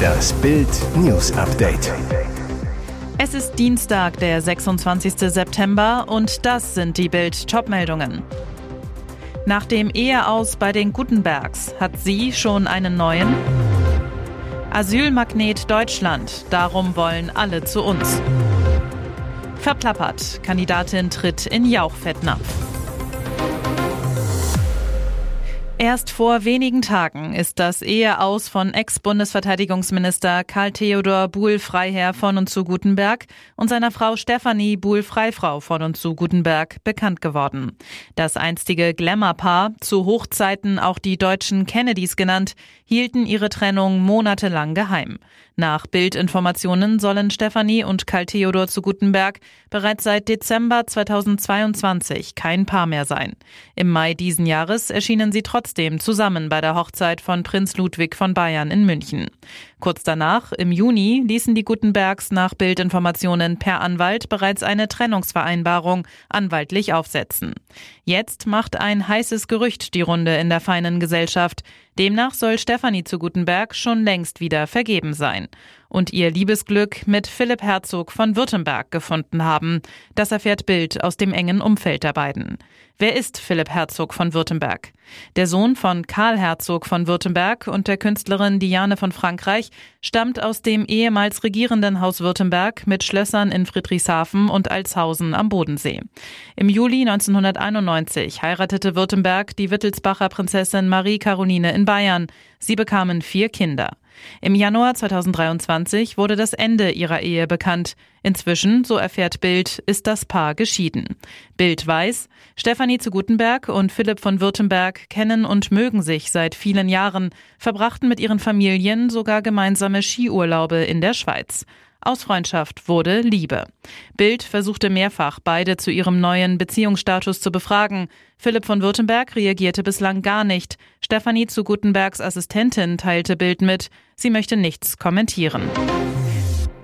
Das Bild News Update. Es ist Dienstag, der 26. September und das sind die Bild Topmeldungen. Nach dem Eheaus bei den Gutenbergs hat sie schon einen neuen Asylmagnet Deutschland, darum wollen alle zu uns. Verplappert, Kandidatin tritt in Jauchfettnapf. Erst vor wenigen Tagen ist das Eheaus von Ex-Bundesverteidigungsminister Karl Theodor Buhl-Freiherr von und zu Gutenberg und seiner Frau Stefanie Buhl-Freifrau von und zu Gutenberg bekannt geworden. Das einstige Glamour-Paar, zu Hochzeiten auch die deutschen Kennedys genannt, hielten ihre Trennung monatelang geheim. Nach Bildinformationen sollen Stefanie und Karl Theodor zu Gutenberg bereits seit Dezember 2022 kein Paar mehr sein. Im Mai diesen Jahres erschienen sie trotzdem zusammen bei der Hochzeit von Prinz Ludwig von Bayern in München. Kurz danach, im Juni, ließen die Gutenbergs nach Bildinformationen per Anwalt bereits eine Trennungsvereinbarung anwaltlich aufsetzen. Jetzt macht ein heißes Gerücht die Runde in der feinen Gesellschaft. Demnach soll Stefanie zu Gutenberg schon längst wieder vergeben sein und ihr Liebesglück mit Philipp Herzog von Württemberg gefunden haben. Das erfährt Bild aus dem engen Umfeld der beiden. Wer ist Philipp Herzog von Württemberg? Der Sohn von Karl Herzog von Württemberg und der Künstlerin Diane von Frankreich stammt aus dem ehemals regierenden Haus Württemberg mit Schlössern in Friedrichshafen und Alshausen am Bodensee. Im Juli 1991 heiratete Württemberg die Wittelsbacher Prinzessin Marie Caroline in Bayern. Sie bekamen vier Kinder. Im Januar 2023 wurde das Ende ihrer Ehe bekannt. Inzwischen, so erfährt Bild, ist das Paar geschieden. Bild weiß, Stefanie zu Gutenberg und Philipp von Württemberg kennen und mögen sich seit vielen Jahren, verbrachten mit ihren Familien sogar gemeinsame Skiurlaube in der Schweiz. Aus Freundschaft wurde Liebe. Bild versuchte mehrfach, beide zu ihrem neuen Beziehungsstatus zu befragen. Philipp von Württemberg reagierte bislang gar nicht. Stefanie zu Gutenbergs Assistentin teilte Bild mit, sie möchte nichts kommentieren.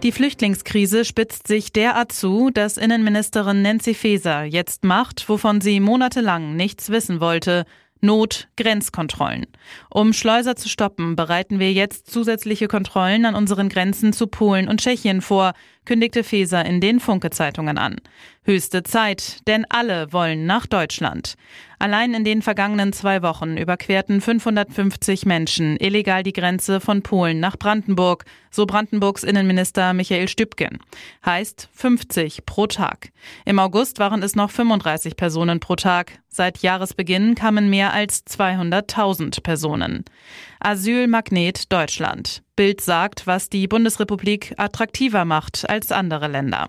Die Flüchtlingskrise spitzt sich derart zu, dass Innenministerin Nancy Faeser jetzt macht, wovon sie monatelang nichts wissen wollte, Not Grenzkontrollen. Um Schleuser zu stoppen, bereiten wir jetzt zusätzliche Kontrollen an unseren Grenzen zu Polen und Tschechien vor, kündigte Feser in den Funke-Zeitungen an. Höchste Zeit, denn alle wollen nach Deutschland. Allein in den vergangenen zwei Wochen überquerten 550 Menschen illegal die Grenze von Polen nach Brandenburg, so Brandenburgs Innenminister Michael Stübgen. Heißt 50 pro Tag. Im August waren es noch 35 Personen pro Tag. Seit Jahresbeginn kamen mehr als 200.000 Personen. Asylmagnet Deutschland. Bild sagt, was die Bundesrepublik attraktiver macht als andere Länder.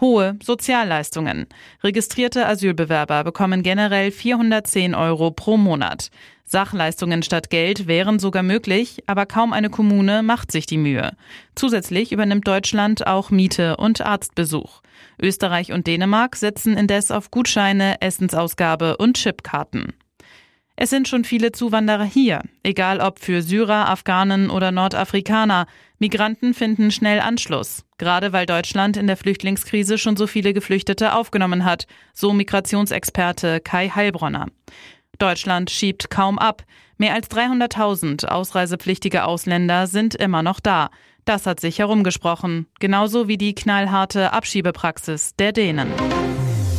Hohe Sozialleistungen. Registrierte Asylbewerber bekommen generell 410 Euro pro Monat. Sachleistungen statt Geld wären sogar möglich, aber kaum eine Kommune macht sich die Mühe. Zusätzlich übernimmt Deutschland auch Miete und Arztbesuch. Österreich und Dänemark setzen indes auf Gutscheine, Essensausgabe und Chipkarten. Es sind schon viele Zuwanderer hier, egal ob für Syrer, Afghanen oder Nordafrikaner. Migranten finden schnell Anschluss, gerade weil Deutschland in der Flüchtlingskrise schon so viele Geflüchtete aufgenommen hat, so Migrationsexperte Kai Heilbronner. Deutschland schiebt kaum ab. Mehr als 300.000 ausreisepflichtige Ausländer sind immer noch da. Das hat sich herumgesprochen, genauso wie die knallharte Abschiebepraxis der Dänen.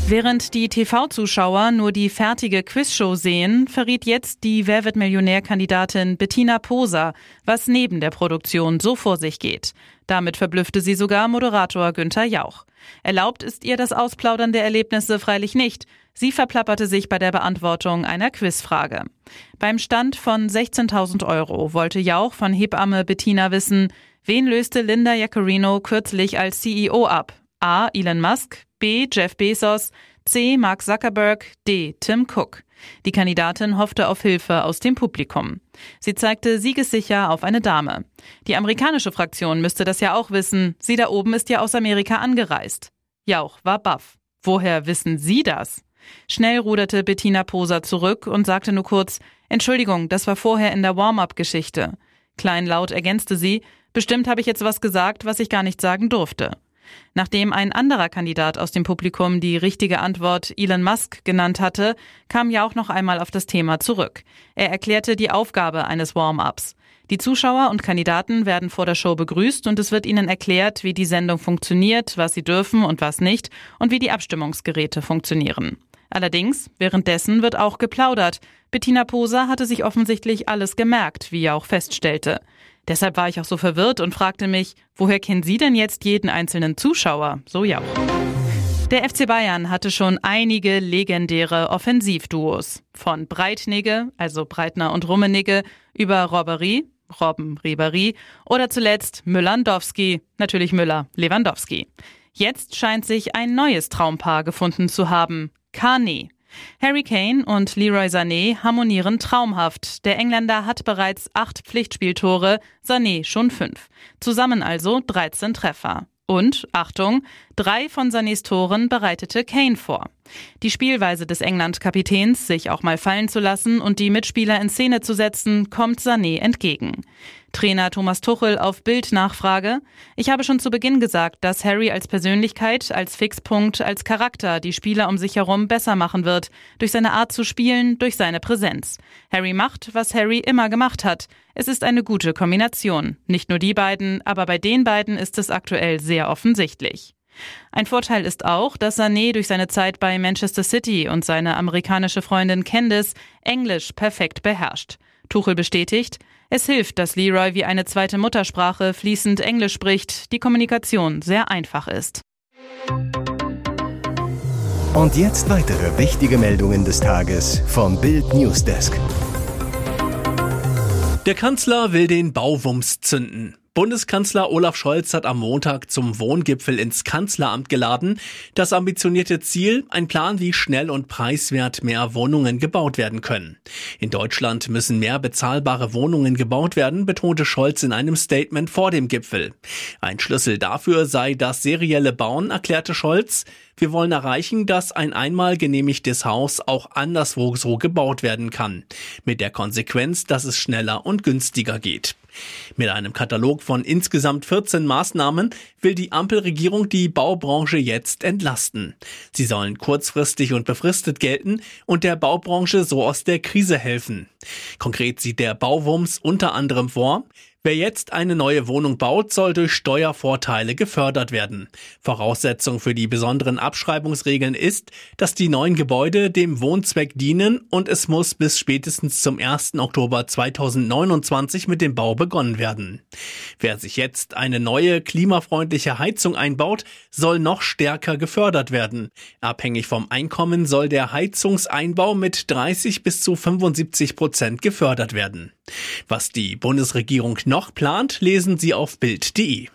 Während die TV-Zuschauer nur die fertige Quizshow sehen, verriet jetzt die Wer wird Millionär-Kandidatin Bettina Poser, was neben der Produktion so vor sich geht. Damit verblüffte sie sogar Moderator Günther Jauch. Erlaubt ist ihr das Ausplaudern der Erlebnisse freilich nicht. Sie verplapperte sich bei der Beantwortung einer Quizfrage. Beim Stand von 16.000 Euro wollte Jauch von Hebamme Bettina wissen, wen löste Linda Jaccarino kürzlich als CEO ab? A. Elon Musk, B. Jeff Bezos, C. Mark Zuckerberg, D. Tim Cook. Die Kandidatin hoffte auf Hilfe aus dem Publikum. Sie zeigte siegessicher auf eine Dame. Die amerikanische Fraktion müsste das ja auch wissen. Sie da oben ist ja aus Amerika angereist. Jauch war baff. Woher wissen Sie das? Schnell ruderte Bettina Poser zurück und sagte nur kurz, Entschuldigung, das war vorher in der Warm-up-Geschichte. Kleinlaut ergänzte sie, bestimmt habe ich jetzt was gesagt, was ich gar nicht sagen durfte. Nachdem ein anderer Kandidat aus dem Publikum die richtige Antwort Elon Musk genannt hatte, kam Jauch noch einmal auf das Thema zurück. Er erklärte die Aufgabe eines Warm-ups. Die Zuschauer und Kandidaten werden vor der Show begrüßt und es wird ihnen erklärt, wie die Sendung funktioniert, was sie dürfen und was nicht und wie die Abstimmungsgeräte funktionieren. Allerdings, währenddessen wird auch geplaudert. Bettina Poser hatte sich offensichtlich alles gemerkt, wie er auch feststellte. Deshalb war ich auch so verwirrt und fragte mich, woher kennen Sie denn jetzt jeden einzelnen Zuschauer? So ja. Der FC Bayern hatte schon einige legendäre Offensivduos. Von Breitnigge, also Breitner und Rummenigge, über Robbery, Robben Ribery oder zuletzt Müller-Ndowski, natürlich Müller-Lewandowski. Jetzt scheint sich ein neues Traumpaar gefunden zu haben. Kane. Harry Kane und Leroy Sané harmonieren traumhaft. Der Engländer hat bereits acht Pflichtspieltore, Sané schon fünf. Zusammen also 13 Treffer. Und, Achtung, drei von Sanés Toren bereitete Kane vor. Die Spielweise des England-Kapitäns, sich auch mal fallen zu lassen und die Mitspieler in Szene zu setzen, kommt Sané entgegen. Trainer Thomas Tuchel auf Bildnachfrage. Ich habe schon zu Beginn gesagt, dass Harry als Persönlichkeit, als Fixpunkt, als Charakter die Spieler um sich herum besser machen wird. Durch seine Art zu spielen, durch seine Präsenz. Harry macht, was Harry immer gemacht hat. Es ist eine gute Kombination. Nicht nur die beiden, aber bei den beiden ist es aktuell sehr offensichtlich. Ein Vorteil ist auch, dass Sané durch seine Zeit bei Manchester City und seine amerikanische Freundin Candice Englisch perfekt beherrscht. Tuchel bestätigt, es hilft, dass Leroy wie eine zweite Muttersprache fließend Englisch spricht, die Kommunikation sehr einfach ist. Und jetzt weitere wichtige Meldungen des Tages vom Bild Newsdesk. Der Kanzler will den Bauwumms zünden. Bundeskanzler Olaf Scholz hat am Montag zum Wohngipfel ins Kanzleramt geladen. Das ambitionierte Ziel, ein Plan, wie schnell und preiswert mehr Wohnungen gebaut werden können. In Deutschland müssen mehr bezahlbare Wohnungen gebaut werden, betonte Scholz in einem Statement vor dem Gipfel. Ein Schlüssel dafür sei das serielle Bauen, erklärte Scholz. Wir wollen erreichen, dass ein einmal genehmigtes Haus auch anderswo so gebaut werden kann. Mit der Konsequenz, dass es schneller und günstiger geht. Mit einem Katalog von insgesamt 14 Maßnahmen will die Ampelregierung die Baubranche jetzt entlasten. Sie sollen kurzfristig und befristet gelten und der Baubranche so aus der Krise helfen. Konkret sieht der Bauwurms unter anderem vor, Wer jetzt eine neue Wohnung baut, soll durch Steuervorteile gefördert werden. Voraussetzung für die besonderen Abschreibungsregeln ist, dass die neuen Gebäude dem Wohnzweck dienen und es muss bis spätestens zum 1. Oktober 2029 mit dem Bau begonnen werden. Wer sich jetzt eine neue klimafreundliche Heizung einbaut, soll noch stärker gefördert werden. Abhängig vom Einkommen soll der Heizungseinbau mit 30 bis zu 75 Prozent gefördert werden. Was die Bundesregierung noch plant, lesen Sie auf Bild.de.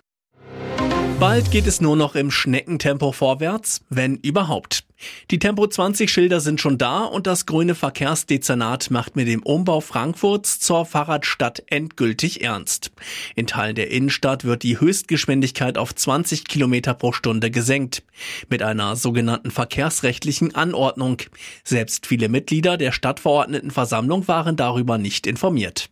Bald geht es nur noch im Schneckentempo vorwärts, wenn überhaupt. Die Tempo 20 Schilder sind schon da und das grüne Verkehrsdezernat macht mit dem Umbau Frankfurts zur Fahrradstadt endgültig ernst. In Teilen der Innenstadt wird die Höchstgeschwindigkeit auf 20 Kilometer pro Stunde gesenkt. Mit einer sogenannten verkehrsrechtlichen Anordnung. Selbst viele Mitglieder der Stadtverordnetenversammlung waren darüber nicht informiert.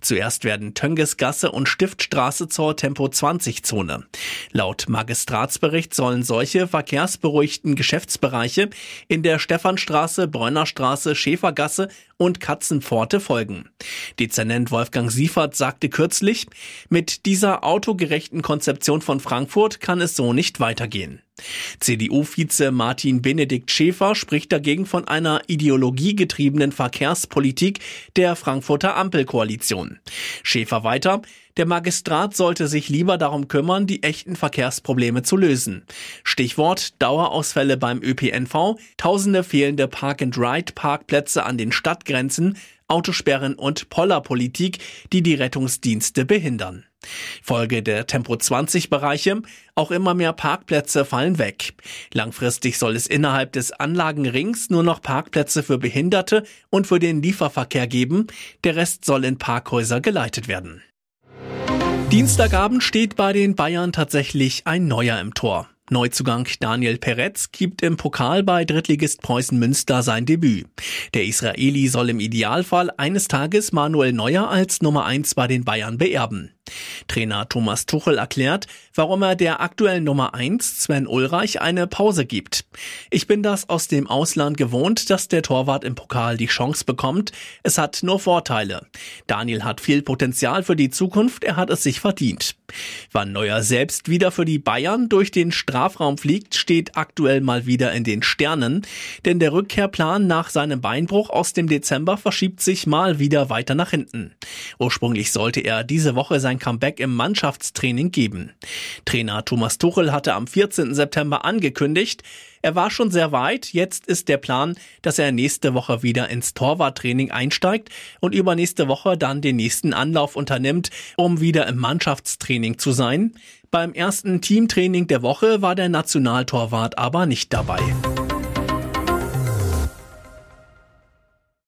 Zuerst werden Töngesgasse und Stiftstraße zur Tempo 20 Zone. Laut Magistratsbericht sollen solche verkehrsberuhigten Geschäftsbereiche Bereiche in der Stephanstraße, Bräunerstraße, Schäfergasse und Katzenpforte folgen. Dezernent Wolfgang Siefert sagte kürzlich, mit dieser autogerechten Konzeption von Frankfurt kann es so nicht weitergehen. CDU-Vize Martin Benedikt Schäfer spricht dagegen von einer ideologiegetriebenen Verkehrspolitik der Frankfurter Ampelkoalition. Schäfer weiter, der Magistrat sollte sich lieber darum kümmern, die echten Verkehrsprobleme zu lösen. Stichwort Dauerausfälle beim ÖPNV, tausende fehlende Park-and-Ride-Parkplätze an den Stadtgrenzen, Autosperren und Pollerpolitik, die die Rettungsdienste behindern. Folge der Tempo 20 Bereiche, auch immer mehr Parkplätze fallen weg. Langfristig soll es innerhalb des Anlagenrings nur noch Parkplätze für Behinderte und für den Lieferverkehr geben, der Rest soll in Parkhäuser geleitet werden. Dienstagabend steht bei den Bayern tatsächlich ein Neuer im Tor. Neuzugang Daniel Peretz gibt im Pokal bei Drittligist Preußen Münster sein Debüt. Der Israeli soll im Idealfall eines Tages Manuel Neuer als Nummer eins bei den Bayern beerben. Trainer Thomas Tuchel erklärt, warum er der aktuellen Nummer 1 Sven Ulreich eine Pause gibt. Ich bin das aus dem Ausland gewohnt, dass der Torwart im Pokal die Chance bekommt. Es hat nur Vorteile. Daniel hat viel Potenzial für die Zukunft, er hat es sich verdient. Wann Neuer selbst wieder für die Bayern durch den Strafraum fliegt, steht aktuell mal wieder in den Sternen, denn der Rückkehrplan nach seinem Beinbruch aus dem Dezember verschiebt sich mal wieder weiter nach hinten. Ursprünglich sollte er diese Woche sein Comeback im Mannschaftstraining geben. Trainer Thomas Tuchel hatte am 14. September angekündigt, er war schon sehr weit. Jetzt ist der Plan, dass er nächste Woche wieder ins Torwarttraining einsteigt und übernächste Woche dann den nächsten Anlauf unternimmt, um wieder im Mannschaftstraining zu sein. Beim ersten Teamtraining der Woche war der Nationaltorwart aber nicht dabei.